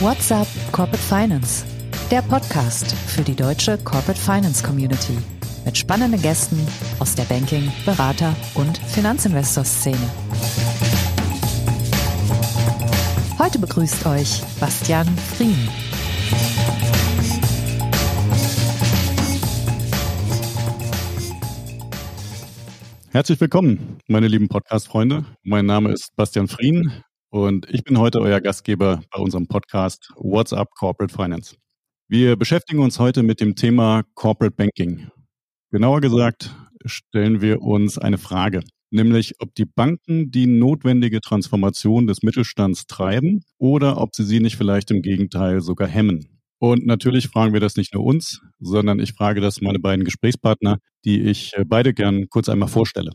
What's up Corporate Finance? Der Podcast für die deutsche Corporate Finance Community mit spannenden Gästen aus der Banking-, Berater- und Finanzinvestor-Szene. Heute begrüßt euch Bastian Frien. Herzlich willkommen, meine lieben Podcast-Freunde. Mein Name ist Bastian Frien und ich bin heute euer Gastgeber bei unserem Podcast What's Up Corporate Finance. Wir beschäftigen uns heute mit dem Thema Corporate Banking. Genauer gesagt stellen wir uns eine Frage, nämlich ob die Banken die notwendige Transformation des Mittelstands treiben oder ob sie sie nicht vielleicht im Gegenteil sogar hemmen. Und natürlich fragen wir das nicht nur uns, sondern ich frage das meine beiden Gesprächspartner, die ich äh, beide gern kurz einmal vorstelle.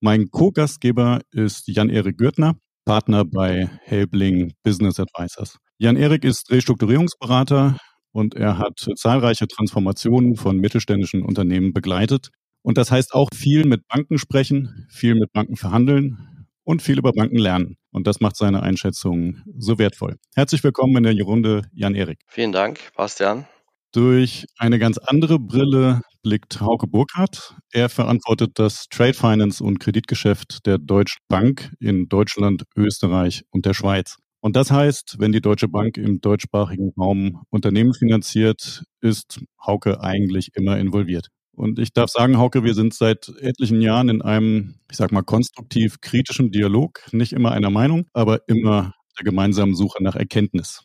Mein Co-Gastgeber ist Jan-Erik Gürtner. Partner bei Helbling Business Advisors. Jan-Erik ist Restrukturierungsberater und er hat zahlreiche Transformationen von mittelständischen Unternehmen begleitet. Und das heißt auch viel mit Banken sprechen, viel mit Banken verhandeln und viel über Banken lernen. Und das macht seine Einschätzung so wertvoll. Herzlich willkommen in der Runde, Jan-Erik. Vielen Dank, Bastian. Durch eine ganz andere Brille blickt Hauke Burkhardt. Er verantwortet das Trade Finance und Kreditgeschäft der Deutschen Bank in Deutschland, Österreich und der Schweiz. Und das heißt, wenn die Deutsche Bank im deutschsprachigen Raum Unternehmen finanziert, ist Hauke eigentlich immer involviert. Und ich darf sagen, Hauke, wir sind seit etlichen Jahren in einem, ich sag mal, konstruktiv kritischen Dialog, nicht immer einer Meinung, aber immer der gemeinsamen Suche nach Erkenntnis.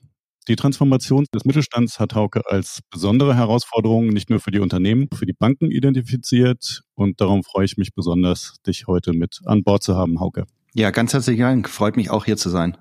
Die Transformation des Mittelstands hat Hauke als besondere Herausforderung nicht nur für die Unternehmen, für die Banken identifiziert. Und darum freue ich mich besonders, dich heute mit an Bord zu haben, Hauke. Ja, ganz herzlichen Dank. Freut mich auch hier zu sein.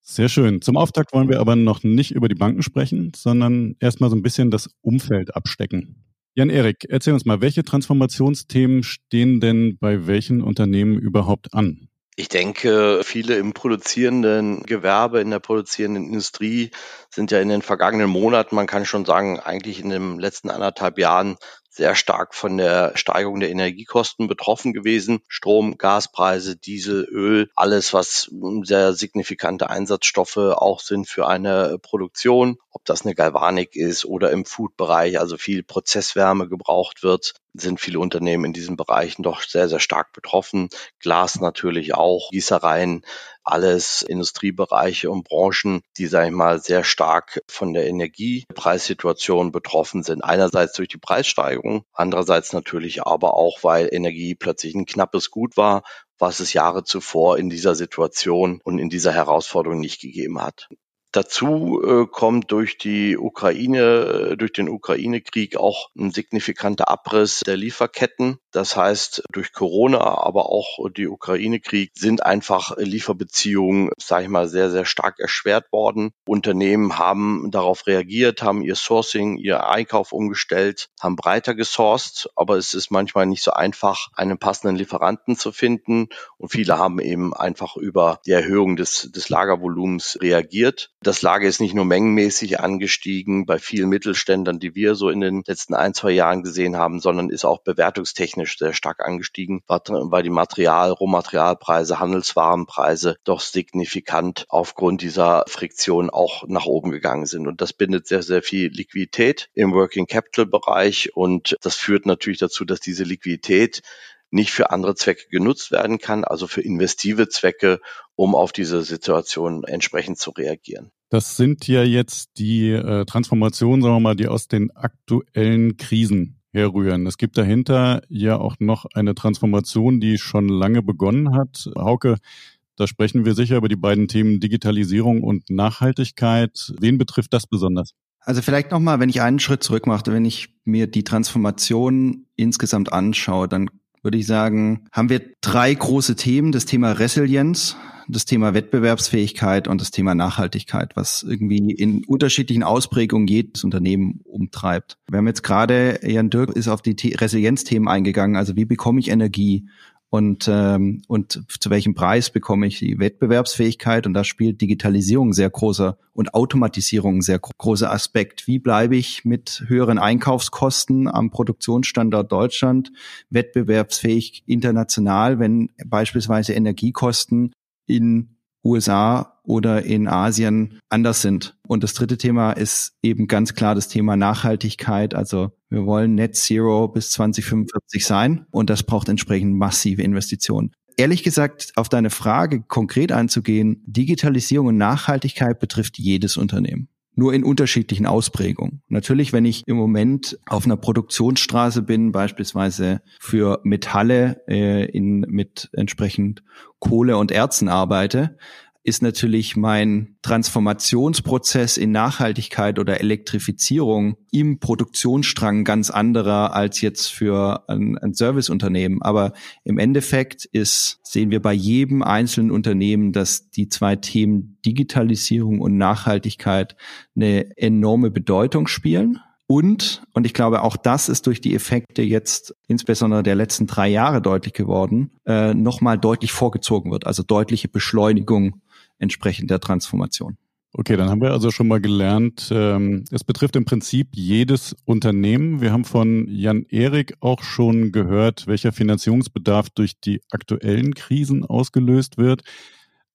Sehr schön. Zum Auftakt wollen wir aber noch nicht über die Banken sprechen, sondern erstmal so ein bisschen das Umfeld abstecken. Jan-Erik, erzähl uns mal, welche Transformationsthemen stehen denn bei welchen Unternehmen überhaupt an? Ich denke, viele im produzierenden Gewerbe, in der produzierenden Industrie sind ja in den vergangenen Monaten, man kann schon sagen, eigentlich in den letzten anderthalb Jahren sehr stark von der Steigerung der Energiekosten betroffen gewesen. Strom, Gaspreise, Diesel, Öl, alles, was sehr signifikante Einsatzstoffe auch sind für eine Produktion, ob das eine Galvanik ist oder im Food-Bereich, also viel Prozesswärme gebraucht wird, sind viele Unternehmen in diesen Bereichen doch sehr, sehr stark betroffen. Glas natürlich auch, Gießereien, alles Industriebereiche und Branchen, die, sage ich mal, sehr stark von der Energiepreissituation betroffen sind. Einerseits durch die Preissteigerung, andererseits natürlich aber auch, weil Energie plötzlich ein knappes Gut war, was es Jahre zuvor in dieser Situation und in dieser Herausforderung nicht gegeben hat. Dazu äh, kommt durch die Ukraine, äh, durch den Ukraine-Krieg auch ein signifikanter Abriss der Lieferketten. Das heißt, durch Corona, aber auch die Ukraine-Krieg sind einfach Lieferbeziehungen, sage ich mal, sehr, sehr stark erschwert worden. Unternehmen haben darauf reagiert, haben ihr Sourcing, ihr Einkauf umgestellt, haben breiter gesourced, aber es ist manchmal nicht so einfach, einen passenden Lieferanten zu finden. Und viele haben eben einfach über die Erhöhung des, des Lagervolumens reagiert. Das Lager ist nicht nur mengenmäßig angestiegen bei vielen Mittelständern, die wir so in den letzten ein, zwei Jahren gesehen haben, sondern ist auch bewertungstechnisch sehr stark angestiegen, weil die Material-, Rohmaterialpreise, Handelswarenpreise doch signifikant aufgrund dieser Friktion auch nach oben gegangen sind. Und das bindet sehr, sehr viel Liquidität im Working Capital Bereich und das führt natürlich dazu, dass diese Liquidität nicht für andere Zwecke genutzt werden kann, also für investive Zwecke, um auf diese Situation entsprechend zu reagieren. Das sind ja jetzt die äh, Transformationen, sagen wir mal, die aus den aktuellen Krisen herrühren. Es gibt dahinter ja auch noch eine Transformation, die schon lange begonnen hat. Hauke, da sprechen wir sicher über die beiden Themen Digitalisierung und Nachhaltigkeit. Wen betrifft das besonders? Also vielleicht nochmal, wenn ich einen Schritt zurück mache, wenn ich mir die Transformation insgesamt anschaue, dann würde ich sagen, haben wir drei große Themen. Das Thema Resilienz, das Thema Wettbewerbsfähigkeit und das Thema Nachhaltigkeit, was irgendwie in unterschiedlichen Ausprägungen jedes Unternehmen umtreibt. Wir haben jetzt gerade, Jan Dirk ist auf die Resilienzthemen eingegangen, also wie bekomme ich Energie? Und, ähm, und zu welchem Preis bekomme ich die Wettbewerbsfähigkeit. Und da spielt Digitalisierung sehr großer und Automatisierung sehr großer Aspekt. Wie bleibe ich mit höheren Einkaufskosten am Produktionsstandort Deutschland wettbewerbsfähig international, wenn beispielsweise Energiekosten in USA oder in Asien anders sind. Und das dritte Thema ist eben ganz klar das Thema Nachhaltigkeit. Also wir wollen Net Zero bis 2045 sein und das braucht entsprechend massive Investitionen. Ehrlich gesagt, auf deine Frage konkret einzugehen, Digitalisierung und Nachhaltigkeit betrifft jedes Unternehmen nur in unterschiedlichen Ausprägungen. Natürlich, wenn ich im Moment auf einer Produktionsstraße bin, beispielsweise für Metalle äh, in, mit entsprechend Kohle und Erzen arbeite, ist natürlich mein Transformationsprozess in Nachhaltigkeit oder Elektrifizierung im Produktionsstrang ganz anderer als jetzt für ein, ein Serviceunternehmen. Aber im Endeffekt ist, sehen wir bei jedem einzelnen Unternehmen, dass die zwei Themen Digitalisierung und Nachhaltigkeit eine enorme Bedeutung spielen. Und, und ich glaube, auch das ist durch die Effekte jetzt insbesondere der letzten drei Jahre deutlich geworden, äh, nochmal deutlich vorgezogen wird. Also deutliche Beschleunigung entsprechend der Transformation. Okay, dann haben wir also schon mal gelernt, ähm, es betrifft im Prinzip jedes Unternehmen. Wir haben von Jan Erik auch schon gehört, welcher Finanzierungsbedarf durch die aktuellen Krisen ausgelöst wird.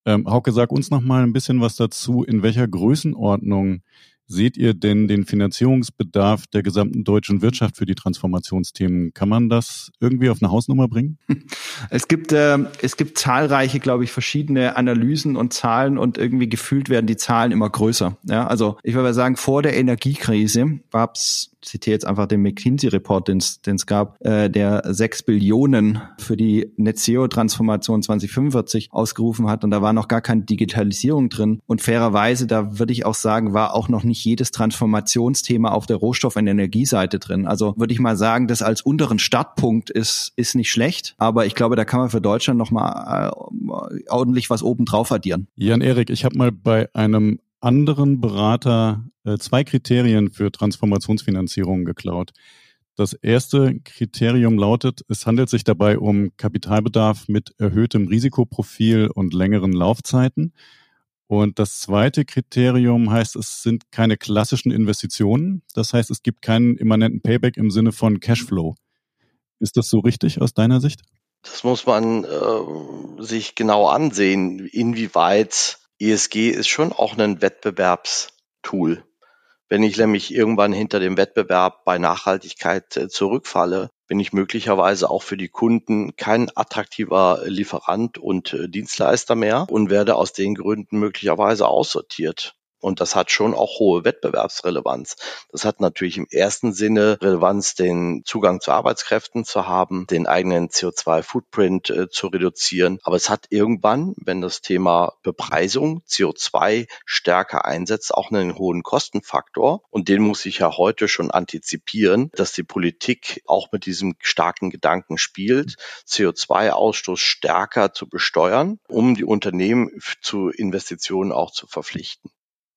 Ähm, Hauke, sag uns noch mal ein bisschen was dazu, in welcher Größenordnung seht ihr denn den Finanzierungsbedarf der gesamten deutschen Wirtschaft für die Transformationsthemen? Kann man das irgendwie auf eine Hausnummer bringen? Es gibt, äh, es gibt zahlreiche, glaube ich, verschiedene Analysen und Zahlen und irgendwie gefühlt werden die Zahlen immer größer. Ja, also ich würde sagen, vor der Energiekrise gab es zitiere jetzt einfach den McKinsey-Report, den es gab, äh, der sechs Billionen für die Net Zero-Transformation 2045 ausgerufen hat. Und da war noch gar keine Digitalisierung drin. Und fairerweise, da würde ich auch sagen, war auch noch nicht jedes Transformationsthema auf der Rohstoff- und Energieseite drin. Also würde ich mal sagen, das als unteren Startpunkt ist, ist nicht schlecht. Aber ich glaube, da kann man für Deutschland noch mal äh, ordentlich was oben drauf addieren. Jan Erik, ich habe mal bei einem anderen Berater äh, zwei Kriterien für Transformationsfinanzierung geklaut. Das erste Kriterium lautet, es handelt sich dabei um Kapitalbedarf mit erhöhtem Risikoprofil und längeren Laufzeiten. Und das zweite Kriterium heißt, es sind keine klassischen Investitionen. Das heißt, es gibt keinen immanenten Payback im Sinne von Cashflow. Ist das so richtig aus deiner Sicht? Das muss man äh, sich genau ansehen, inwieweit ESG ist schon auch ein Wettbewerbstool. Wenn ich nämlich irgendwann hinter dem Wettbewerb bei Nachhaltigkeit äh, zurückfalle, bin ich möglicherweise auch für die Kunden kein attraktiver Lieferant und äh, Dienstleister mehr und werde aus den Gründen möglicherweise aussortiert. Und das hat schon auch hohe Wettbewerbsrelevanz. Das hat natürlich im ersten Sinne Relevanz, den Zugang zu Arbeitskräften zu haben, den eigenen CO2-Footprint äh, zu reduzieren. Aber es hat irgendwann, wenn das Thema Bepreisung CO2 stärker einsetzt, auch einen hohen Kostenfaktor. Und den muss ich ja heute schon antizipieren, dass die Politik auch mit diesem starken Gedanken spielt, CO2-Ausstoß stärker zu besteuern, um die Unternehmen zu Investitionen auch zu verpflichten.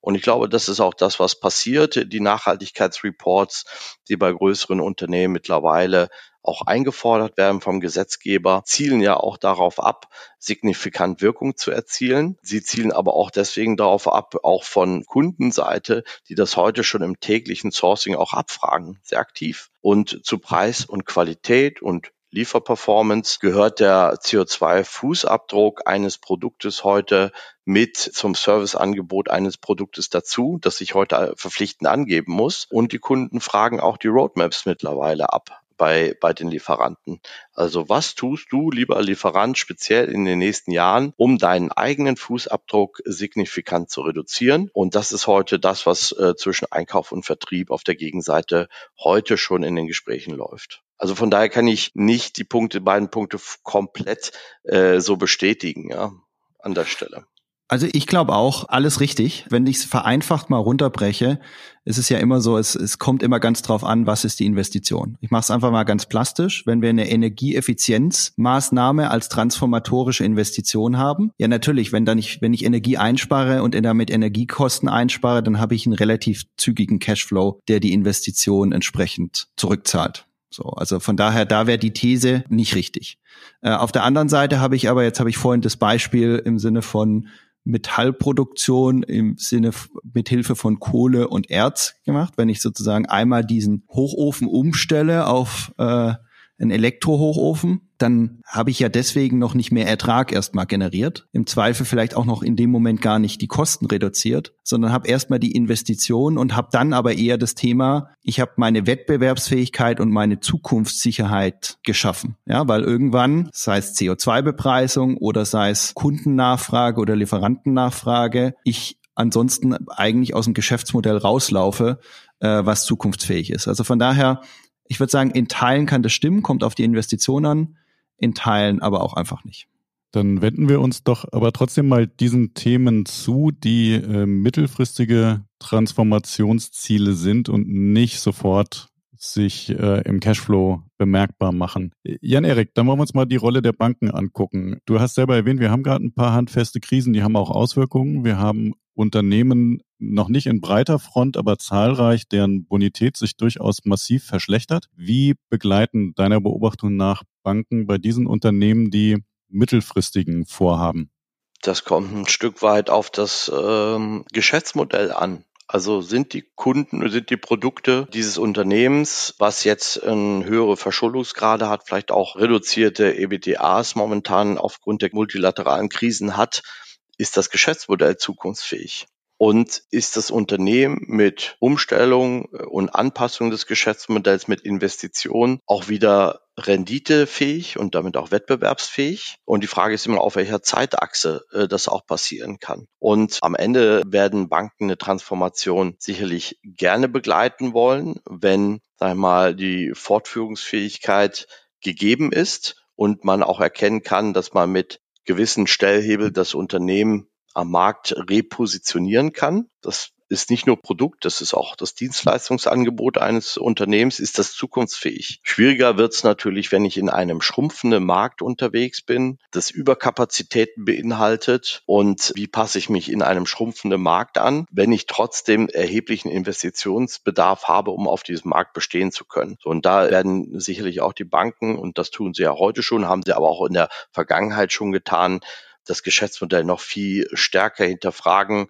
Und ich glaube, das ist auch das, was passiert. Die Nachhaltigkeitsreports, die bei größeren Unternehmen mittlerweile auch eingefordert werden vom Gesetzgeber, zielen ja auch darauf ab, signifikant Wirkung zu erzielen. Sie zielen aber auch deswegen darauf ab, auch von Kundenseite, die das heute schon im täglichen Sourcing auch abfragen, sehr aktiv. Und zu Preis und Qualität und Lieferperformance gehört der CO2-Fußabdruck eines Produktes heute mit zum Serviceangebot eines Produktes dazu, das ich heute verpflichtend angeben muss. Und die Kunden fragen auch die Roadmaps mittlerweile ab bei, bei den Lieferanten. Also was tust du, lieber Lieferant, speziell in den nächsten Jahren, um deinen eigenen Fußabdruck signifikant zu reduzieren? Und das ist heute das, was äh, zwischen Einkauf und Vertrieb auf der Gegenseite heute schon in den Gesprächen läuft. Also von daher kann ich nicht die Punkte, beiden Punkte komplett äh, so bestätigen, ja, an der Stelle. Also ich glaube auch, alles richtig. Wenn ich es vereinfacht mal runterbreche, ist es ja immer so, es, es kommt immer ganz drauf an, was ist die Investition. Ich mache es einfach mal ganz plastisch. Wenn wir eine Energieeffizienzmaßnahme als transformatorische Investition haben, ja natürlich, wenn dann ich, wenn ich Energie einspare und damit Energiekosten einspare, dann habe ich einen relativ zügigen Cashflow, der die Investition entsprechend zurückzahlt. So, also von daher, da wäre die These nicht richtig. Äh, auf der anderen Seite habe ich aber, jetzt habe ich vorhin das Beispiel im Sinne von Metallproduktion im Sinne mit Hilfe von Kohle und Erz gemacht. Wenn ich sozusagen einmal diesen Hochofen umstelle auf äh, einen Elektrohochofen, dann habe ich ja deswegen noch nicht mehr Ertrag erstmal generiert. Im Zweifel vielleicht auch noch in dem Moment gar nicht die Kosten reduziert, sondern habe erstmal die Investition und habe dann aber eher das Thema, ich habe meine Wettbewerbsfähigkeit und meine Zukunftssicherheit geschaffen. Ja, weil irgendwann, sei es CO2-Bepreisung oder sei es Kundennachfrage oder Lieferantennachfrage, ich ansonsten eigentlich aus dem Geschäftsmodell rauslaufe, äh, was zukunftsfähig ist. Also von daher ich würde sagen, in Teilen kann das stimmen, kommt auf die Investition an, in Teilen aber auch einfach nicht. Dann wenden wir uns doch aber trotzdem mal diesen Themen zu, die äh, mittelfristige Transformationsziele sind und nicht sofort sich äh, im Cashflow bemerkbar machen. Jan-Erik, dann wollen wir uns mal die Rolle der Banken angucken. Du hast selber erwähnt, wir haben gerade ein paar handfeste Krisen, die haben auch Auswirkungen. Wir haben Unternehmen noch nicht in breiter Front, aber zahlreich, deren Bonität sich durchaus massiv verschlechtert. Wie begleiten deiner Beobachtung nach Banken bei diesen Unternehmen die mittelfristigen Vorhaben? Das kommt ein Stück weit auf das ähm, Geschäftsmodell an. Also sind die Kunden, sind die Produkte dieses Unternehmens, was jetzt eine höhere Verschuldungsgrade hat, vielleicht auch reduzierte EBTAs momentan aufgrund der multilateralen Krisen hat, ist das Geschäftsmodell zukunftsfähig? Und ist das Unternehmen mit Umstellung und Anpassung des Geschäftsmodells mit Investitionen auch wieder renditefähig und damit auch wettbewerbsfähig? Und die Frage ist immer, auf welcher Zeitachse äh, das auch passieren kann. Und am Ende werden Banken eine Transformation sicherlich gerne begleiten wollen, wenn, sag ich mal, die Fortführungsfähigkeit gegeben ist und man auch erkennen kann, dass man mit gewissen Stellhebel das Unternehmen am Markt repositionieren kann. Das ist nicht nur Produkt, das ist auch das Dienstleistungsangebot eines Unternehmens, ist das zukunftsfähig. Schwieriger wird es natürlich, wenn ich in einem schrumpfenden Markt unterwegs bin, das Überkapazitäten beinhaltet und wie passe ich mich in einem schrumpfenden Markt an, wenn ich trotzdem erheblichen Investitionsbedarf habe, um auf diesem Markt bestehen zu können. So, und da werden sicherlich auch die Banken, und das tun sie ja heute schon, haben sie aber auch in der Vergangenheit schon getan, das Geschäftsmodell noch viel stärker hinterfragen,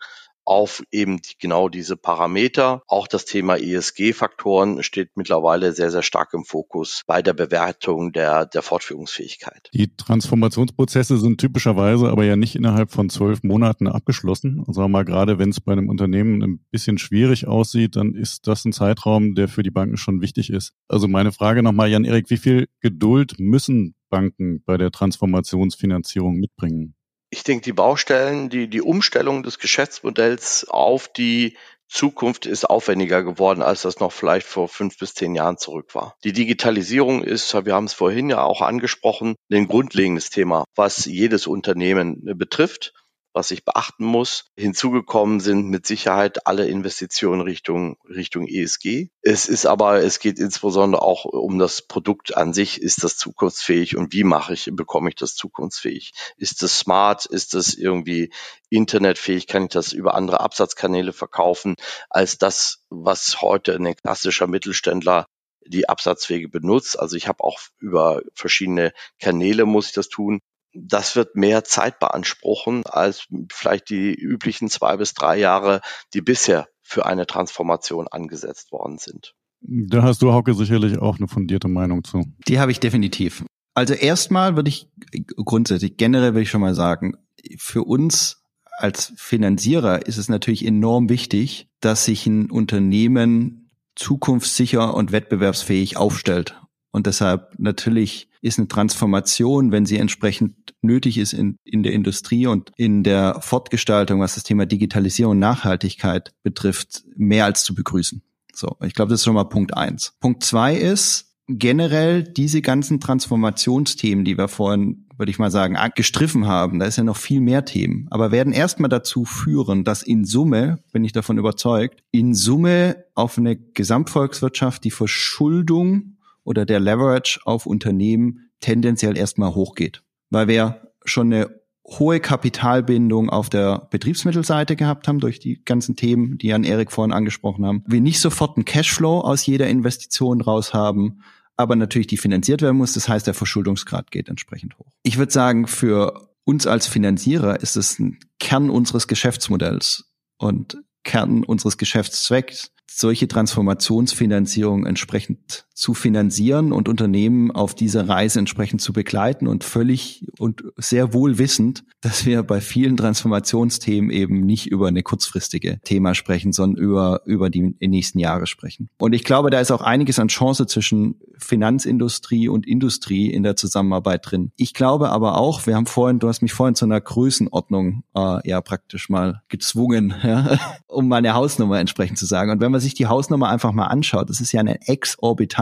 auf eben genau diese Parameter. Auch das Thema ESG-Faktoren steht mittlerweile sehr, sehr stark im Fokus bei der Bewertung der, der Fortführungsfähigkeit. Die Transformationsprozesse sind typischerweise aber ja nicht innerhalb von zwölf Monaten abgeschlossen. Also mal gerade, wenn es bei einem Unternehmen ein bisschen schwierig aussieht, dann ist das ein Zeitraum, der für die Banken schon wichtig ist. Also meine Frage nochmal, Jan-Erik, wie viel Geduld müssen Banken bei der Transformationsfinanzierung mitbringen? Ich denke, die Baustellen, die, die Umstellung des Geschäftsmodells auf die Zukunft ist aufwendiger geworden, als das noch vielleicht vor fünf bis zehn Jahren zurück war. Die Digitalisierung ist, wir haben es vorhin ja auch angesprochen, ein grundlegendes Thema, was jedes Unternehmen betrifft was ich beachten muss. Hinzugekommen sind mit Sicherheit alle Investitionen Richtung, Richtung ESG. Es ist aber, es geht insbesondere auch um das Produkt an sich. Ist das zukunftsfähig und wie mache ich, bekomme ich das zukunftsfähig? Ist es smart? Ist es irgendwie internetfähig? Kann ich das über andere Absatzkanäle verkaufen als das, was heute ein klassischer Mittelständler die Absatzwege benutzt. Also ich habe auch über verschiedene Kanäle muss ich das tun das wird mehr Zeit beanspruchen als vielleicht die üblichen zwei bis drei Jahre, die bisher für eine Transformation angesetzt worden sind. Da hast du, Hauke, sicherlich auch eine fundierte Meinung zu. Die habe ich definitiv. Also erstmal würde ich grundsätzlich, generell würde ich schon mal sagen, für uns als Finanzierer ist es natürlich enorm wichtig, dass sich ein Unternehmen zukunftssicher und wettbewerbsfähig aufstellt. Und deshalb natürlich ist eine Transformation, wenn sie entsprechend nötig ist in, in der Industrie und in der Fortgestaltung, was das Thema Digitalisierung und Nachhaltigkeit betrifft, mehr als zu begrüßen. So, ich glaube, das ist schon mal Punkt eins. Punkt zwei ist, generell diese ganzen Transformationsthemen, die wir vorhin, würde ich mal sagen, gestriffen haben, da ist ja noch viel mehr Themen, aber werden erstmal dazu führen, dass in Summe, bin ich davon überzeugt, in Summe auf eine Gesamtvolkswirtschaft die Verschuldung oder der Leverage auf Unternehmen tendenziell erstmal hochgeht. Weil wir schon eine hohe Kapitalbindung auf der Betriebsmittelseite gehabt haben durch die ganzen Themen, die Jan Erik vorhin angesprochen haben. Wir nicht sofort einen Cashflow aus jeder Investition raus haben, aber natürlich die finanziert werden muss. Das heißt, der Verschuldungsgrad geht entsprechend hoch. Ich würde sagen, für uns als Finanzierer ist es ein Kern unseres Geschäftsmodells und Kern unseres Geschäftszwecks, solche Transformationsfinanzierung entsprechend zu finanzieren und Unternehmen auf dieser Reise entsprechend zu begleiten und völlig und sehr wohl wissend, dass wir bei vielen Transformationsthemen eben nicht über eine kurzfristige Thema sprechen, sondern über, über die nächsten Jahre sprechen. Und ich glaube, da ist auch einiges an Chance zwischen Finanzindustrie und Industrie in der Zusammenarbeit drin. Ich glaube aber auch, wir haben vorhin, du hast mich vorhin zu einer Größenordnung äh, ja praktisch mal gezwungen, ja, um meine Hausnummer entsprechend zu sagen. Und wenn man sich die Hausnummer einfach mal anschaut, das ist ja ein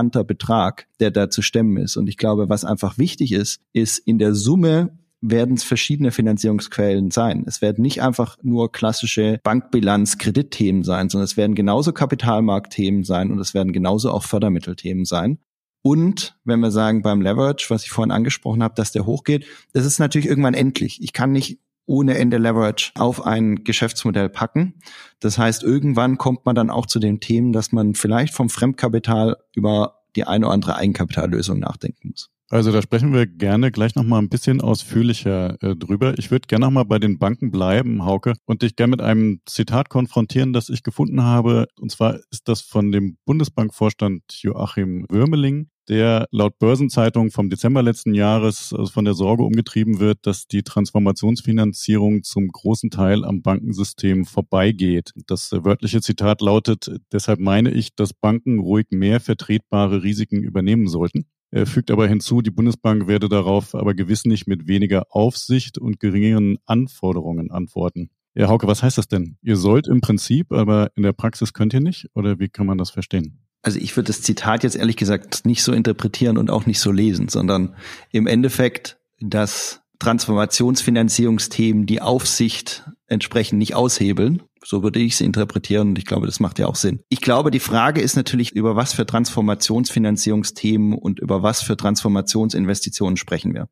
exorbitanter Betrag, der da zu stemmen ist. Und ich glaube, was einfach wichtig ist, ist in der Summe werden es verschiedene Finanzierungsquellen sein. Es werden nicht einfach nur klassische Bankbilanz, Kreditthemen sein, sondern es werden genauso Kapitalmarktthemen sein und es werden genauso auch Fördermittelthemen sein. Und wenn wir sagen beim Leverage, was ich vorhin angesprochen habe, dass der hochgeht, das ist natürlich irgendwann endlich. Ich kann nicht ohne Ende Leverage auf ein Geschäftsmodell packen. Das heißt, irgendwann kommt man dann auch zu den Themen, dass man vielleicht vom Fremdkapital über die eine oder andere Eigenkapitallösung nachdenken muss. Also da sprechen wir gerne gleich nochmal ein bisschen ausführlicher äh, drüber. Ich würde gerne nochmal bei den Banken bleiben, Hauke, und dich gerne mit einem Zitat konfrontieren, das ich gefunden habe. Und zwar ist das von dem Bundesbankvorstand Joachim Würmeling der laut Börsenzeitung vom Dezember letzten Jahres also von der Sorge umgetrieben wird, dass die Transformationsfinanzierung zum großen Teil am Bankensystem vorbeigeht. Das wörtliche Zitat lautet, deshalb meine ich, dass Banken ruhig mehr vertretbare Risiken übernehmen sollten. Er fügt aber hinzu, die Bundesbank werde darauf aber gewiss nicht mit weniger Aufsicht und geringeren Anforderungen antworten. Ja, Hauke, was heißt das denn? Ihr sollt im Prinzip, aber in der Praxis könnt ihr nicht? Oder wie kann man das verstehen? Also ich würde das Zitat jetzt ehrlich gesagt nicht so interpretieren und auch nicht so lesen, sondern im Endeffekt, dass Transformationsfinanzierungsthemen die Aufsicht entsprechend nicht aushebeln. So würde ich es interpretieren und ich glaube, das macht ja auch Sinn. Ich glaube, die Frage ist natürlich, über was für Transformationsfinanzierungsthemen und über was für Transformationsinvestitionen sprechen wir.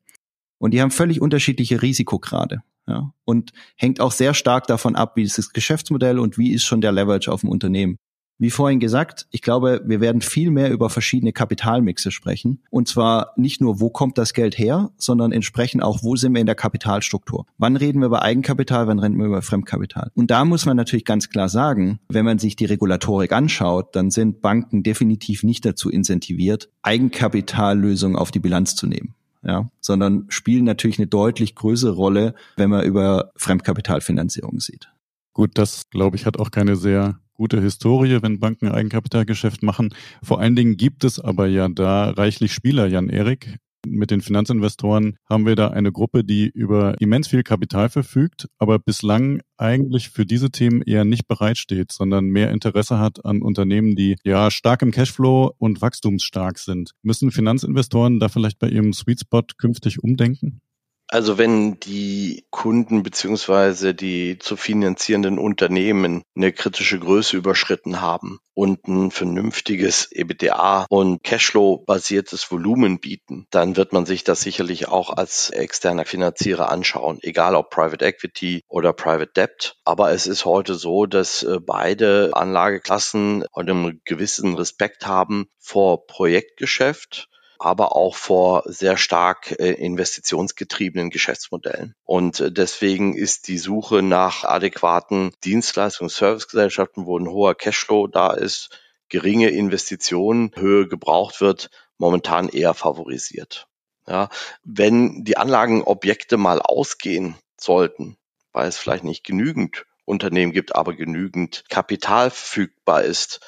Und die haben völlig unterschiedliche Risikograde. Ja, und hängt auch sehr stark davon ab, wie ist das Geschäftsmodell und wie ist schon der Leverage auf dem Unternehmen. Wie vorhin gesagt, ich glaube, wir werden viel mehr über verschiedene Kapitalmixe sprechen. Und zwar nicht nur, wo kommt das Geld her, sondern entsprechend auch, wo sind wir in der Kapitalstruktur. Wann reden wir über Eigenkapital, wann reden wir über Fremdkapital? Und da muss man natürlich ganz klar sagen, wenn man sich die Regulatorik anschaut, dann sind Banken definitiv nicht dazu incentiviert, Eigenkapitallösungen auf die Bilanz zu nehmen. Ja, sondern spielen natürlich eine deutlich größere Rolle, wenn man über Fremdkapitalfinanzierung sieht. Gut, das glaube ich hat auch keine sehr gute Historie, wenn Banken Eigenkapitalgeschäft machen. Vor allen Dingen gibt es aber ja da reichlich Spieler, Jan Erik. Mit den Finanzinvestoren haben wir da eine Gruppe, die über immens viel Kapital verfügt, aber bislang eigentlich für diese Themen eher nicht bereitsteht, sondern mehr Interesse hat an Unternehmen, die ja stark im Cashflow und wachstumsstark sind. Müssen Finanzinvestoren da vielleicht bei ihrem Sweet Spot künftig umdenken? Also wenn die Kunden beziehungsweise die zu finanzierenden Unternehmen eine kritische Größe überschritten haben und ein vernünftiges EBITDA und Cashflow-basiertes Volumen bieten, dann wird man sich das sicherlich auch als externer Finanzierer anschauen, egal ob Private Equity oder Private Debt. Aber es ist heute so, dass äh, beide Anlageklassen einen gewissen Respekt haben vor Projektgeschäft aber auch vor sehr stark äh, investitionsgetriebenen Geschäftsmodellen. Und äh, deswegen ist die Suche nach adäquaten Dienstleistungen, Servicegesellschaften, wo ein hoher Cashflow da ist, geringe Investitionen, Höhe gebraucht wird, momentan eher favorisiert. Ja, wenn die Anlagenobjekte mal ausgehen sollten, weil es vielleicht nicht genügend Unternehmen gibt, aber genügend Kapital verfügbar ist,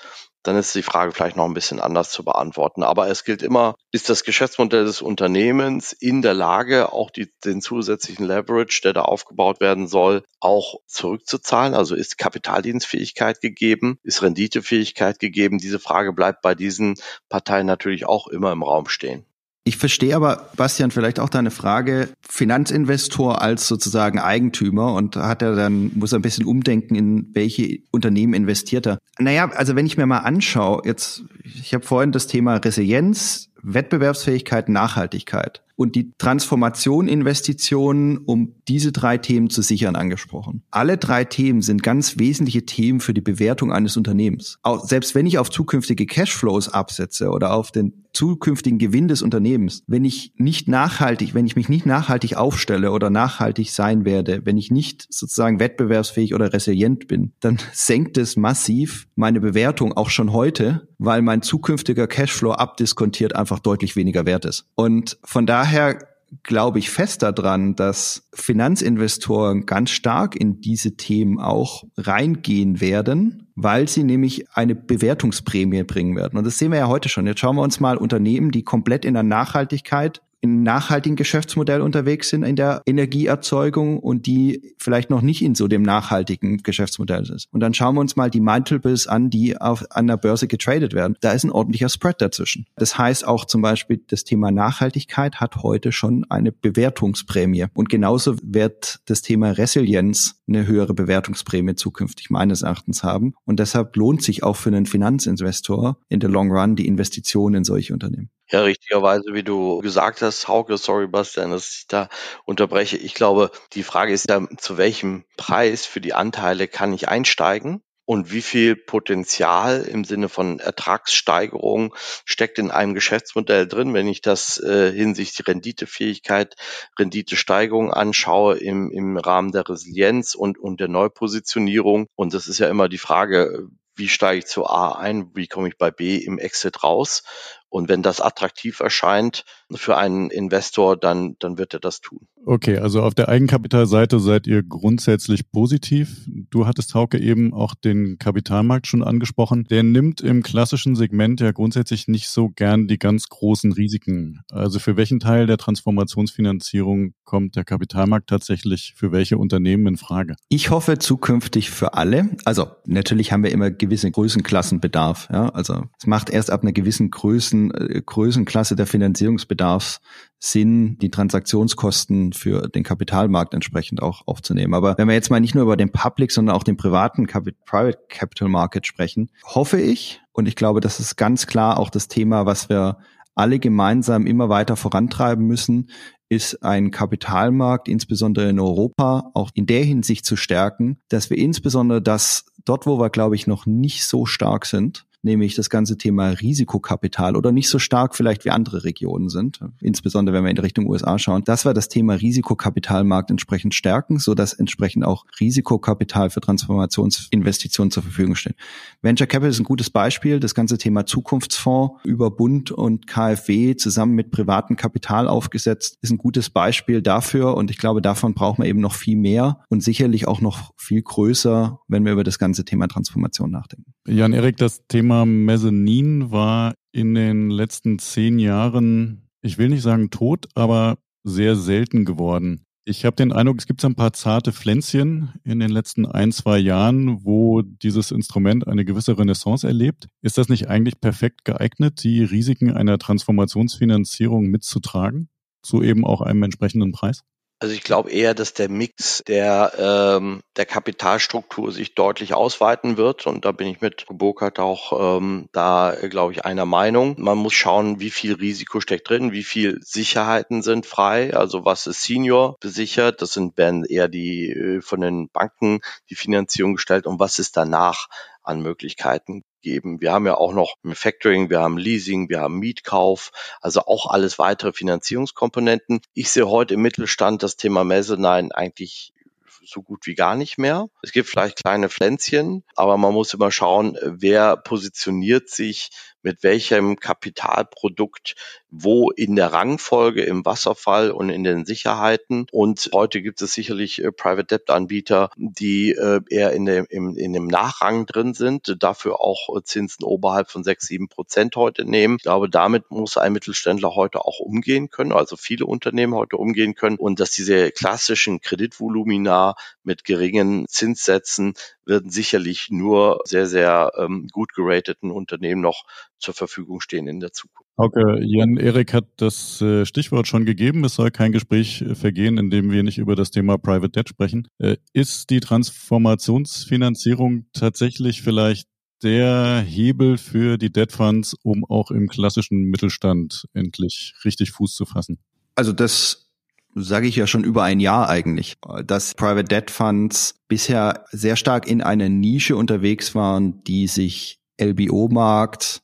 dann ist die Frage vielleicht noch ein bisschen anders zu beantworten. Aber es gilt immer, ist das Geschäftsmodell des Unternehmens in der Lage, auch die, den zusätzlichen Leverage, der da aufgebaut werden soll, auch zurückzuzahlen? Also ist Kapitaldienstfähigkeit gegeben? Ist Renditefähigkeit gegeben? Diese Frage bleibt bei diesen Parteien natürlich auch immer im Raum stehen. Ich verstehe aber, Bastian, vielleicht auch deine Frage, Finanzinvestor als sozusagen Eigentümer und hat er dann, muss er ein bisschen umdenken, in welche Unternehmen investiert er. Naja, also wenn ich mir mal anschaue, jetzt, ich habe vorhin das Thema Resilienz, Wettbewerbsfähigkeit, Nachhaltigkeit und die Transformation Investitionen, um diese drei Themen zu sichern, angesprochen. Alle drei Themen sind ganz wesentliche Themen für die Bewertung eines Unternehmens. Auch selbst wenn ich auf zukünftige Cashflows absetze oder auf den zukünftigen Gewinn des Unternehmens, wenn ich nicht nachhaltig, wenn ich mich nicht nachhaltig aufstelle oder nachhaltig sein werde, wenn ich nicht sozusagen wettbewerbsfähig oder resilient bin, dann senkt es massiv meine Bewertung auch schon heute, weil mein zukünftiger Cashflow abdiskontiert einfach deutlich weniger wert ist. Und von daher glaube ich fest daran, dass Finanzinvestoren ganz stark in diese Themen auch reingehen werden, weil sie nämlich eine Bewertungsprämie bringen werden. Und das sehen wir ja heute schon. Jetzt schauen wir uns mal Unternehmen, die komplett in der Nachhaltigkeit in nachhaltigen Geschäftsmodell unterwegs sind in der Energieerzeugung und die vielleicht noch nicht in so dem nachhaltigen Geschäftsmodell ist. Und dann schauen wir uns mal die Multiples an, die auf, an der Börse getradet werden. Da ist ein ordentlicher Spread dazwischen. Das heißt auch zum Beispiel, das Thema Nachhaltigkeit hat heute schon eine Bewertungsprämie. Und genauso wird das Thema Resilienz eine höhere Bewertungsprämie zukünftig meines Erachtens haben. Und deshalb lohnt sich auch für einen Finanzinvestor in der Long Run die Investition in solche Unternehmen. Ja, richtigerweise, wie du gesagt hast, Hauke, sorry Bastian, dass ich da unterbreche. Ich glaube, die Frage ist ja, zu welchem Preis für die Anteile kann ich einsteigen? Und wie viel Potenzial im Sinne von Ertragssteigerung steckt in einem Geschäftsmodell drin, wenn ich das äh, hinsichtlich Renditefähigkeit, Renditesteigerung anschaue im, im Rahmen der Resilienz und, und der Neupositionierung. Und das ist ja immer die Frage, wie steige ich zu A ein, wie komme ich bei B im Exit raus? Und wenn das attraktiv erscheint für einen Investor, dann, dann wird er das tun. Okay, also auf der Eigenkapitalseite seid ihr grundsätzlich positiv. Du hattest, Hauke, eben auch den Kapitalmarkt schon angesprochen. Der nimmt im klassischen Segment ja grundsätzlich nicht so gern die ganz großen Risiken. Also für welchen Teil der Transformationsfinanzierung kommt der Kapitalmarkt tatsächlich für welche Unternehmen in Frage? Ich hoffe zukünftig für alle. Also natürlich haben wir immer gewisse Größenklassenbedarf. Ja? Also es macht erst ab einer gewissen Größen, äh, Größenklasse der Finanzierungsbedarfs Sinn, die Transaktionskosten für den Kapitalmarkt entsprechend auch aufzunehmen. Aber wenn wir jetzt mal nicht nur über den Public, sondern auch den privaten Private Capital Market sprechen, hoffe ich, und ich glaube, das ist ganz klar auch das Thema, was wir alle gemeinsam immer weiter vorantreiben müssen, ist ein Kapitalmarkt, insbesondere in Europa, auch in der Hinsicht zu stärken, dass wir insbesondere das dort, wo wir, glaube ich, noch nicht so stark sind, nämlich das ganze Thema Risikokapital oder nicht so stark vielleicht wie andere Regionen sind, insbesondere wenn wir in Richtung USA schauen, dass wir das Thema Risikokapitalmarkt entsprechend stärken, so dass entsprechend auch Risikokapital für Transformationsinvestitionen zur Verfügung steht. Venture Capital ist ein gutes Beispiel. Das ganze Thema Zukunftsfonds über Bund und KfW zusammen mit privatem Kapital aufgesetzt ist ein gutes Beispiel dafür und ich glaube, davon braucht man eben noch viel mehr und sicherlich auch noch viel größer, wenn wir über das ganze Thema Transformation nachdenken. Jan-Erik, das Thema Mezzanin war in den letzten zehn Jahren, ich will nicht sagen tot, aber sehr selten geworden. Ich habe den Eindruck, es gibt so ein paar zarte Pflänzchen in den letzten ein, zwei Jahren, wo dieses Instrument eine gewisse Renaissance erlebt. Ist das nicht eigentlich perfekt geeignet, die Risiken einer Transformationsfinanzierung mitzutragen? Zu eben auch einem entsprechenden Preis? Also ich glaube eher, dass der Mix der, ähm, der Kapitalstruktur sich deutlich ausweiten wird. Und da bin ich mit Burkhardt auch ähm, da, glaube ich, einer Meinung. Man muss schauen, wie viel Risiko steckt drin, wie viel Sicherheiten sind frei. Also was ist Senior besichert? Das sind werden eher die äh, von den Banken die Finanzierung gestellt. Und was ist danach an Möglichkeiten geben. Wir haben ja auch noch Factoring, wir haben Leasing, wir haben Mietkauf, also auch alles weitere Finanzierungskomponenten. Ich sehe heute im Mittelstand das Thema Mezzanine eigentlich so gut wie gar nicht mehr. Es gibt vielleicht kleine Pflänzchen, aber man muss immer schauen, wer positioniert sich mit welchem Kapitalprodukt wo in der Rangfolge im Wasserfall und in den Sicherheiten. Und heute gibt es sicherlich äh, Private Debt Anbieter, die äh, eher in dem, im, in dem Nachrang drin sind, dafür auch äh, Zinsen oberhalb von sechs, sieben Prozent heute nehmen. Ich glaube, damit muss ein Mittelständler heute auch umgehen können, also viele Unternehmen heute umgehen können und dass diese klassischen Kreditvolumina mit geringen Zinssätzen werden sicherlich nur sehr, sehr ähm, gut gerateten Unternehmen noch zur Verfügung stehen in der Zukunft. Okay, Jan Erik hat das äh, Stichwort schon gegeben. Es soll kein Gespräch äh, vergehen, in dem wir nicht über das Thema Private Debt sprechen. Äh, ist die Transformationsfinanzierung tatsächlich vielleicht der Hebel für die Debt Funds, um auch im klassischen Mittelstand endlich richtig Fuß zu fassen? Also das sage ich ja schon über ein Jahr eigentlich, dass Private Debt Funds bisher sehr stark in einer Nische unterwegs waren, die sich LBO-Markt,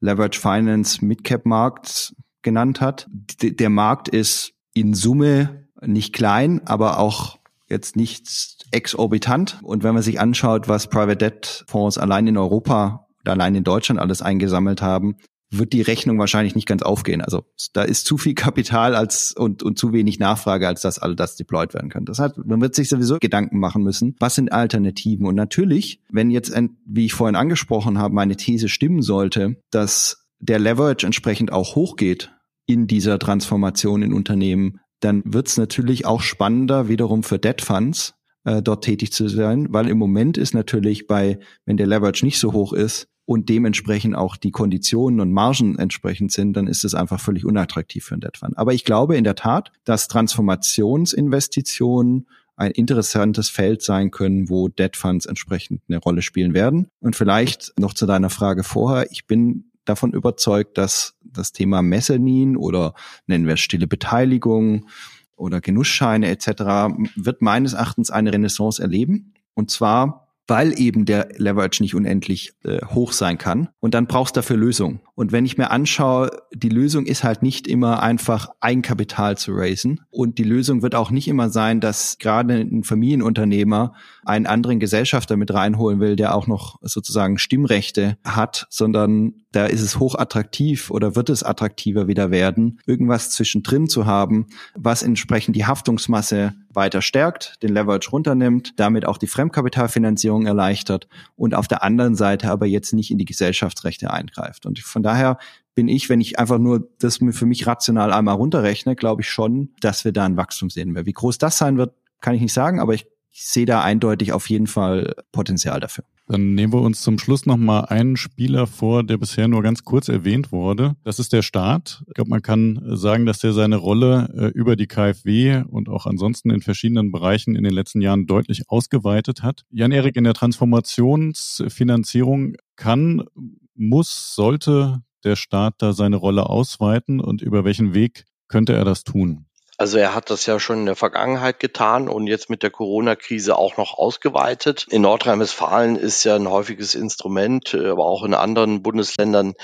Leverage Finance, Midcap-Markt genannt hat. D der Markt ist in Summe nicht klein, aber auch jetzt nicht exorbitant. Und wenn man sich anschaut, was Private Debt Fonds allein in Europa allein in Deutschland alles eingesammelt haben, wird die Rechnung wahrscheinlich nicht ganz aufgehen. Also da ist zu viel Kapital als und, und zu wenig Nachfrage, als dass all das deployed werden könnte. Das heißt, man wird sich sowieso Gedanken machen müssen, was sind Alternativen? Und natürlich, wenn jetzt, wie ich vorhin angesprochen habe, meine These stimmen sollte, dass der Leverage entsprechend auch hochgeht in dieser Transformation in Unternehmen, dann wird es natürlich auch spannender wiederum für Debt Funds, äh, dort tätig zu sein, weil im Moment ist natürlich bei, wenn der Leverage nicht so hoch ist, und dementsprechend auch die Konditionen und Margen entsprechend sind, dann ist es einfach völlig unattraktiv für einen Debt Fund. Aber ich glaube in der Tat, dass Transformationsinvestitionen ein interessantes Feld sein können, wo Debt Funds entsprechend eine Rolle spielen werden. Und vielleicht noch zu deiner Frage vorher. Ich bin davon überzeugt, dass das Thema Mezzanin oder nennen wir es stille Beteiligung oder Genussscheine etc. wird meines Erachtens eine Renaissance erleben. Und zwar weil eben der Leverage nicht unendlich äh, hoch sein kann. Und dann brauchst du dafür Lösungen. Und wenn ich mir anschaue, die Lösung ist halt nicht immer einfach Eigenkapital zu raisen. Und die Lösung wird auch nicht immer sein, dass gerade ein Familienunternehmer einen anderen Gesellschafter mit reinholen will, der auch noch sozusagen Stimmrechte hat, sondern da ist es hoch attraktiv oder wird es attraktiver wieder werden, irgendwas zwischendrin zu haben, was entsprechend die Haftungsmasse weiter stärkt, den Leverage runternimmt, damit auch die Fremdkapitalfinanzierung erleichtert und auf der anderen Seite aber jetzt nicht in die Gesellschaftsrechte eingreift. Und von daher bin ich, wenn ich einfach nur das für mich rational einmal runterrechne, glaube ich schon, dass wir da ein Wachstum sehen werden. Wie groß das sein wird, kann ich nicht sagen, aber ich, sehe da eindeutig auf jeden Fall Potenzial dafür. Dann nehmen wir uns zum Schluss nochmal einen Spieler vor, der bisher nur ganz kurz erwähnt wurde. Das ist der Staat. Ich glaube, man kann sagen, dass der seine Rolle äh, über die KfW und auch ansonsten in verschiedenen Bereichen in den letzten Jahren deutlich ausgeweitet hat. Jan-Erik, in der Transformationsfinanzierung kann, muss, sollte der Staat da seine Rolle ausweiten und über welchen Weg könnte er das tun? Also er hat das ja schon in der Vergangenheit getan und jetzt mit der Corona-Krise auch noch ausgeweitet. In Nordrhein-Westfalen ist ja ein häufiges Instrument, äh, aber auch in anderen Bundesländern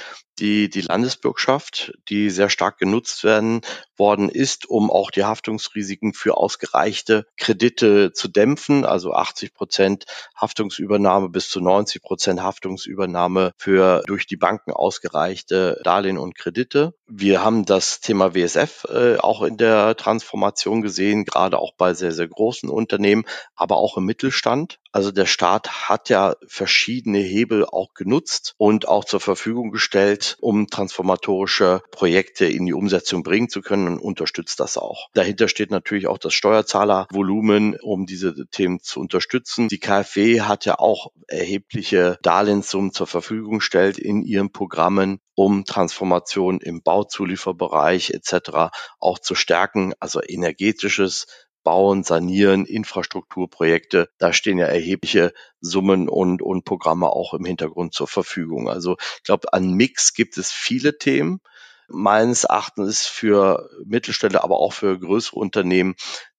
die, die Landesbürgschaft, die sehr stark genutzt werden worden ist, um auch die Haftungsrisiken für ausgereichte Kredite zu dämpfen. Also 80 Prozent Haftungsübernahme bis zu 90 Prozent Haftungsübernahme für durch die Banken ausgereichte Darlehen und Kredite. Wir haben das Thema WSF äh, auch in der Transformation gesehen, gerade auch bei sehr, sehr großen Unternehmen, aber auch im Mittelstand. Also der Staat hat ja verschiedene Hebel auch genutzt und auch zur Verfügung gestellt, um transformatorische Projekte in die Umsetzung bringen zu können und unterstützt das auch. Dahinter steht natürlich auch das Steuerzahlervolumen, um diese Themen zu unterstützen. Die KfW hat ja auch erhebliche Darlehenssummen zur Verfügung gestellt in ihren Programmen, um Transformation im Bauzulieferbereich etc. auch zu stärken, also energetisches Bauen, Sanieren, Infrastrukturprojekte, da stehen ja erhebliche Summen und, und Programme auch im Hintergrund zur Verfügung. Also ich glaube, an Mix gibt es viele Themen. Meines Erachtens ist für Mittelständler, aber auch für größere Unternehmen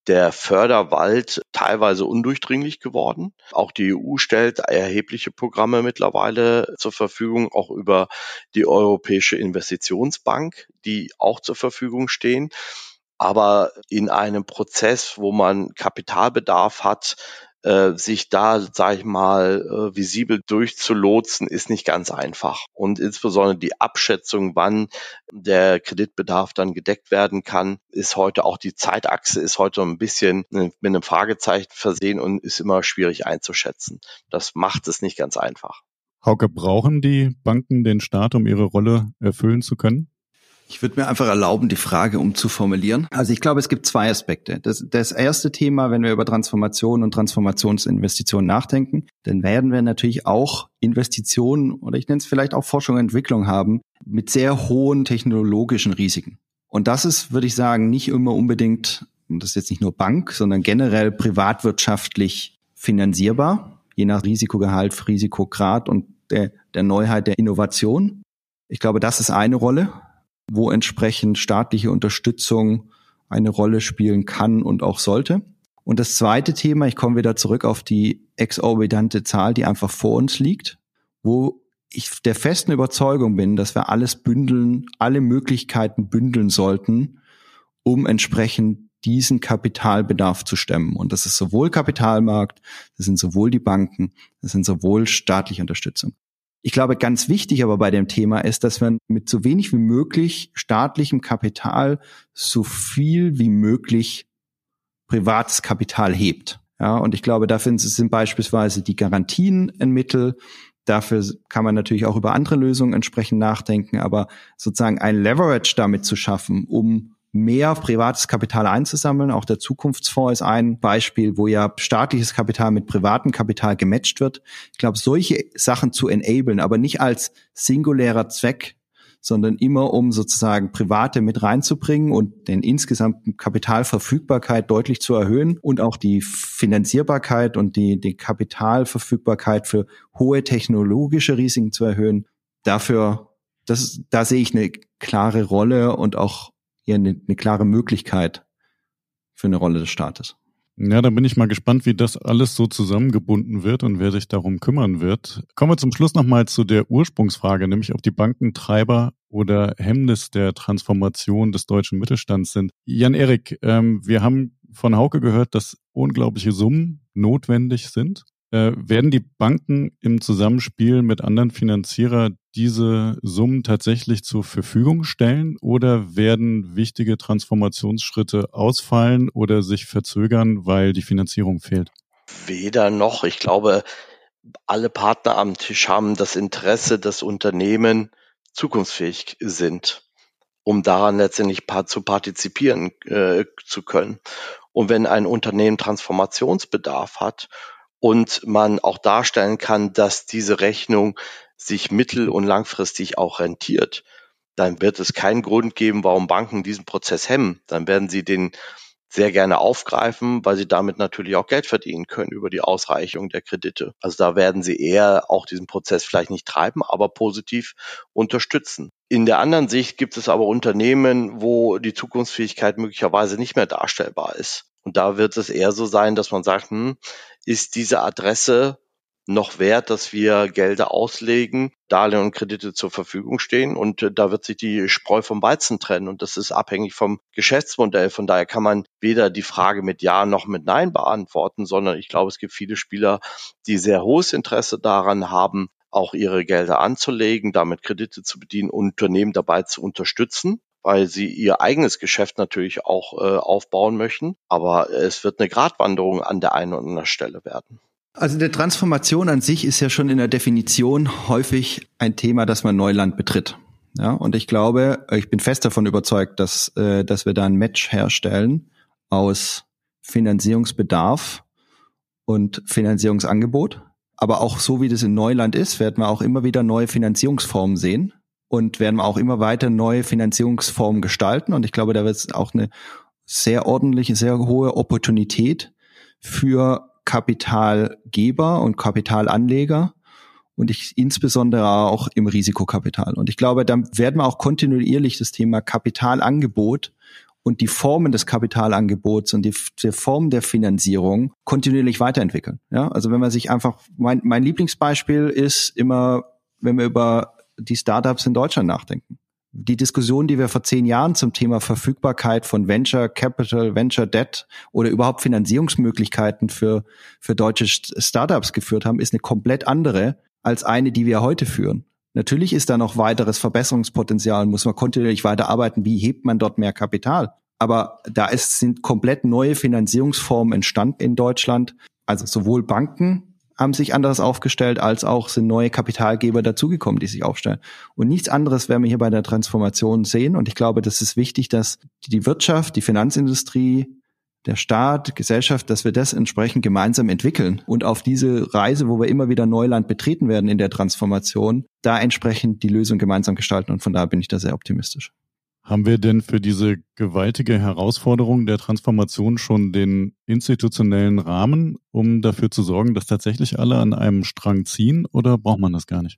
der Förderwald teilweise undurchdringlich geworden. Auch die EU stellt erhebliche Programme mittlerweile zur Verfügung, auch über die Europäische Investitionsbank, die auch zur Verfügung stehen. Aber in einem Prozess, wo man Kapitalbedarf hat, äh, sich da, sage ich mal, äh, visibel durchzulotsen, ist nicht ganz einfach. Und insbesondere die Abschätzung, wann der Kreditbedarf dann gedeckt werden kann, ist heute auch die Zeitachse ist heute ein bisschen mit einem Fragezeichen versehen und ist immer schwierig einzuschätzen. Das macht es nicht ganz einfach. Hauke, brauchen die Banken den Staat, um ihre Rolle erfüllen zu können? Ich würde mir einfach erlauben, die Frage umzuformulieren. Also ich glaube, es gibt zwei Aspekte. Das, das erste Thema, wenn wir über Transformation und Transformationsinvestitionen nachdenken, dann werden wir natürlich auch Investitionen oder ich nenne es vielleicht auch Forschung und Entwicklung haben mit sehr hohen technologischen Risiken. Und das ist, würde ich sagen, nicht immer unbedingt, und das ist jetzt nicht nur Bank, sondern generell privatwirtschaftlich finanzierbar, je nach Risikogehalt, Risikograd und der, der Neuheit der Innovation. Ich glaube, das ist eine Rolle wo entsprechend staatliche Unterstützung eine Rolle spielen kann und auch sollte. Und das zweite Thema, ich komme wieder zurück auf die exorbitante Zahl, die einfach vor uns liegt, wo ich der festen Überzeugung bin, dass wir alles bündeln, alle Möglichkeiten bündeln sollten, um entsprechend diesen Kapitalbedarf zu stemmen. Und das ist sowohl Kapitalmarkt, das sind sowohl die Banken, das sind sowohl staatliche Unterstützung. Ich glaube, ganz wichtig aber bei dem Thema ist, dass man mit so wenig wie möglich staatlichem Kapital so viel wie möglich privates Kapital hebt. Ja, und ich glaube, dafür sind beispielsweise die Garantien ein Mittel. Dafür kann man natürlich auch über andere Lösungen entsprechend nachdenken, aber sozusagen ein Leverage damit zu schaffen, um mehr privates Kapital einzusammeln. Auch der Zukunftsfonds ist ein Beispiel, wo ja staatliches Kapital mit privatem Kapital gematcht wird. Ich glaube, solche Sachen zu enablen, aber nicht als singulärer Zweck, sondern immer um sozusagen Private mit reinzubringen und den insgesamten Kapitalverfügbarkeit deutlich zu erhöhen und auch die Finanzierbarkeit und die, die Kapitalverfügbarkeit für hohe technologische Risiken zu erhöhen. Dafür, das, da sehe ich eine klare Rolle und auch eher eine, eine klare Möglichkeit für eine Rolle des Staates. Ja, da bin ich mal gespannt, wie das alles so zusammengebunden wird und wer sich darum kümmern wird. Kommen wir zum Schluss nochmal zu der Ursprungsfrage, nämlich ob die Banken Treiber oder Hemmnis der Transformation des deutschen Mittelstands sind. Jan-Erik, ähm, wir haben von Hauke gehört, dass unglaubliche Summen notwendig sind. Äh, werden die Banken im Zusammenspiel mit anderen Finanzierer diese Summen tatsächlich zur Verfügung stellen oder werden wichtige Transformationsschritte ausfallen oder sich verzögern, weil die Finanzierung fehlt? Weder noch. Ich glaube, alle Partner am Tisch haben das Interesse, dass Unternehmen zukunftsfähig sind, um daran letztendlich zu partizipieren äh, zu können. Und wenn ein Unternehmen Transformationsbedarf hat und man auch darstellen kann, dass diese Rechnung sich mittel- und langfristig auch rentiert, dann wird es keinen Grund geben, warum Banken diesen Prozess hemmen. Dann werden sie den sehr gerne aufgreifen, weil sie damit natürlich auch Geld verdienen können über die Ausreichung der Kredite. Also da werden sie eher auch diesen Prozess vielleicht nicht treiben, aber positiv unterstützen. In der anderen Sicht gibt es aber Unternehmen, wo die Zukunftsfähigkeit möglicherweise nicht mehr darstellbar ist. Und da wird es eher so sein, dass man sagt, hm, ist diese Adresse noch wert, dass wir Gelder auslegen, Darlehen und Kredite zur Verfügung stehen? Und äh, da wird sich die Spreu vom Weizen trennen. Und das ist abhängig vom Geschäftsmodell. Von daher kann man weder die Frage mit Ja noch mit Nein beantworten, sondern ich glaube, es gibt viele Spieler, die sehr hohes Interesse daran haben, auch ihre Gelder anzulegen, damit Kredite zu bedienen, Unternehmen dabei zu unterstützen weil sie ihr eigenes Geschäft natürlich auch äh, aufbauen möchten. Aber es wird eine Gratwanderung an der einen oder anderen Stelle werden. Also der Transformation an sich ist ja schon in der Definition häufig ein Thema, das man Neuland betritt. Ja, und ich glaube, ich bin fest davon überzeugt, dass, äh, dass wir da ein Match herstellen aus Finanzierungsbedarf und Finanzierungsangebot. Aber auch so wie das in Neuland ist, werden wir auch immer wieder neue Finanzierungsformen sehen und werden auch immer weiter neue Finanzierungsformen gestalten. Und ich glaube, da wird es auch eine sehr ordentliche, sehr hohe Opportunität für Kapitalgeber und Kapitalanleger und ich insbesondere auch im Risikokapital. Und ich glaube, dann werden wir auch kontinuierlich das Thema Kapitalangebot und die Formen des Kapitalangebots und die, die Form der Finanzierung kontinuierlich weiterentwickeln. Ja, also wenn man sich einfach, mein, mein Lieblingsbeispiel ist immer, wenn wir über die Startups in Deutschland nachdenken. die Diskussion, die wir vor zehn Jahren zum Thema Verfügbarkeit von Venture Capital, Venture Debt oder überhaupt Finanzierungsmöglichkeiten für, für deutsche Startups geführt haben, ist eine komplett andere als eine, die wir heute führen. Natürlich ist da noch weiteres Verbesserungspotenzial, muss man kontinuierlich weiterarbeiten. Wie hebt man dort mehr Kapital? Aber da ist, sind komplett neue Finanzierungsformen entstanden in Deutschland. Also sowohl Banken haben sich anders aufgestellt, als auch sind neue Kapitalgeber dazugekommen, die sich aufstellen. Und nichts anderes werden wir hier bei der Transformation sehen. Und ich glaube, das ist wichtig, dass die Wirtschaft, die Finanzindustrie, der Staat, Gesellschaft, dass wir das entsprechend gemeinsam entwickeln und auf diese Reise, wo wir immer wieder Neuland betreten werden in der Transformation, da entsprechend die Lösung gemeinsam gestalten. Und von daher bin ich da sehr optimistisch. Haben wir denn für diese gewaltige Herausforderung der Transformation schon den institutionellen Rahmen, um dafür zu sorgen, dass tatsächlich alle an einem Strang ziehen oder braucht man das gar nicht?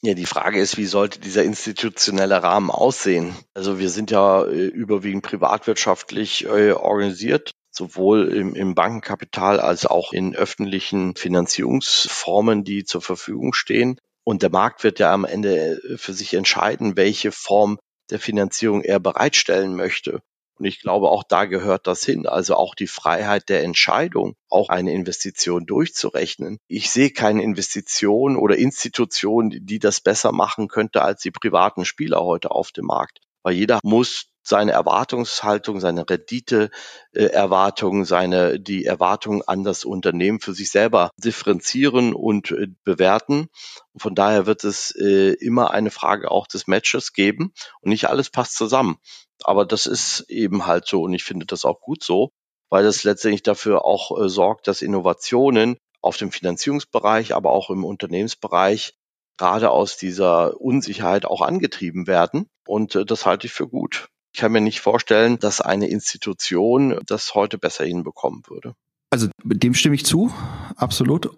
Ja, die Frage ist, wie sollte dieser institutionelle Rahmen aussehen? Also wir sind ja äh, überwiegend privatwirtschaftlich äh, organisiert, sowohl im, Bankenkapital als auch in öffentlichen Finanzierungsformen, die zur Verfügung stehen. Und der Markt wird ja am Ende äh, für sich entscheiden, welche Form der Finanzierung er bereitstellen möchte. Und ich glaube, auch da gehört das hin. Also auch die Freiheit der Entscheidung, auch eine Investition durchzurechnen. Ich sehe keine Investition oder Institution, die das besser machen könnte als die privaten Spieler heute auf dem Markt. Weil jeder muss seine Erwartungshaltung, seine Rendite-Erwartung, seine, die Erwartung an das Unternehmen für sich selber differenzieren und äh, bewerten. Von daher wird es äh, immer eine Frage auch des Matches geben und nicht alles passt zusammen. Aber das ist eben halt so und ich finde das auch gut so, weil das letztendlich dafür auch äh, sorgt, dass Innovationen auf dem Finanzierungsbereich, aber auch im Unternehmensbereich gerade aus dieser Unsicherheit auch angetrieben werden. Und das halte ich für gut. Ich kann mir nicht vorstellen, dass eine Institution das heute besser hinbekommen würde. Also dem stimme ich zu, absolut.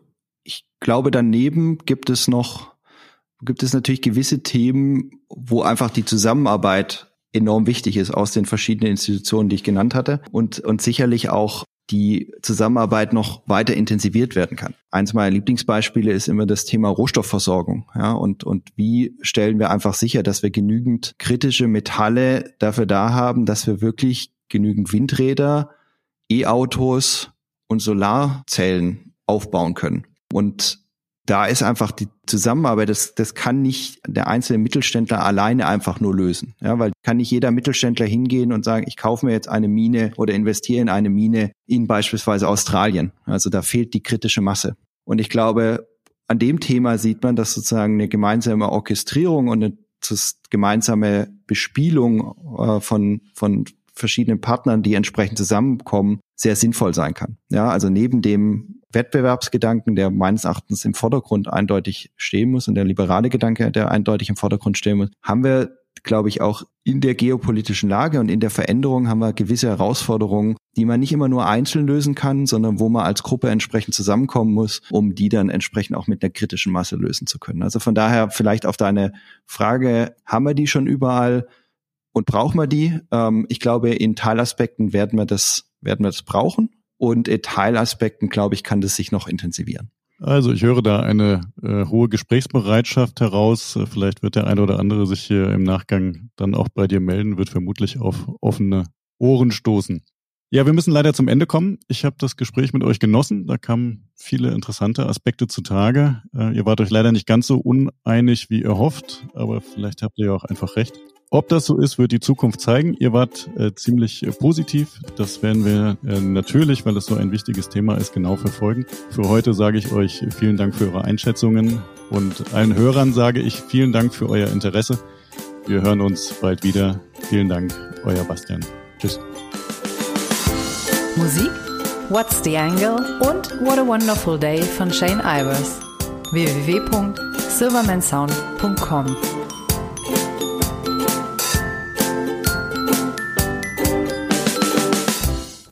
Ich glaube, daneben gibt es noch, gibt es natürlich gewisse Themen, wo einfach die Zusammenarbeit enorm wichtig ist aus den verschiedenen Institutionen, die ich genannt hatte und, und sicherlich auch die Zusammenarbeit noch weiter intensiviert werden kann. Eins meiner Lieblingsbeispiele ist immer das Thema Rohstoffversorgung. Ja, und, und wie stellen wir einfach sicher, dass wir genügend kritische Metalle dafür da haben, dass wir wirklich genügend Windräder, E-Autos und Solarzellen aufbauen können. Und da ist einfach die Zusammenarbeit, das, das kann nicht der einzelne Mittelständler alleine einfach nur lösen. Ja, weil kann nicht jeder Mittelständler hingehen und sagen, ich kaufe mir jetzt eine Mine oder investiere in eine Mine in beispielsweise Australien. Also da fehlt die kritische Masse. Und ich glaube, an dem Thema sieht man, dass sozusagen eine gemeinsame Orchestrierung und eine gemeinsame Bespielung äh, von, von verschiedenen Partnern, die entsprechend zusammenkommen, sehr sinnvoll sein kann. Ja, also neben dem Wettbewerbsgedanken, der meines Erachtens im Vordergrund eindeutig stehen muss und der liberale Gedanke, der eindeutig im Vordergrund stehen muss, haben wir glaube ich, auch in der geopolitischen Lage und in der Veränderung haben wir gewisse Herausforderungen, die man nicht immer nur einzeln lösen kann, sondern wo man als Gruppe entsprechend zusammenkommen muss, um die dann entsprechend auch mit einer kritischen Masse lösen zu können. Also von daher vielleicht auf deine Frage, haben wir die schon überall und brauchen wir die? Ähm, ich glaube, in Teilaspekten werden wir das, werden wir das brauchen und in Teilaspekten, glaube ich, kann das sich noch intensivieren. Also ich höre da eine äh, hohe Gesprächsbereitschaft heraus. Äh, vielleicht wird der eine oder andere sich hier im Nachgang dann auch bei dir melden, wird vermutlich auf offene Ohren stoßen. Ja, wir müssen leider zum Ende kommen. Ich habe das Gespräch mit euch genossen. Da kamen viele interessante Aspekte zutage. Äh, ihr wart euch leider nicht ganz so uneinig, wie ihr hofft, aber vielleicht habt ihr ja auch einfach recht. Ob das so ist, wird die Zukunft zeigen. Ihr wart äh, ziemlich äh, positiv. Das werden wir äh, natürlich, weil es so ein wichtiges Thema ist, genau verfolgen. Für heute sage ich euch vielen Dank für eure Einschätzungen und allen Hörern sage ich vielen Dank für euer Interesse. Wir hören uns bald wieder. Vielen Dank, euer Bastian. Tschüss. Musik What's the Angle und What a Wonderful Day von Shane Ivers. www.silvermansound.com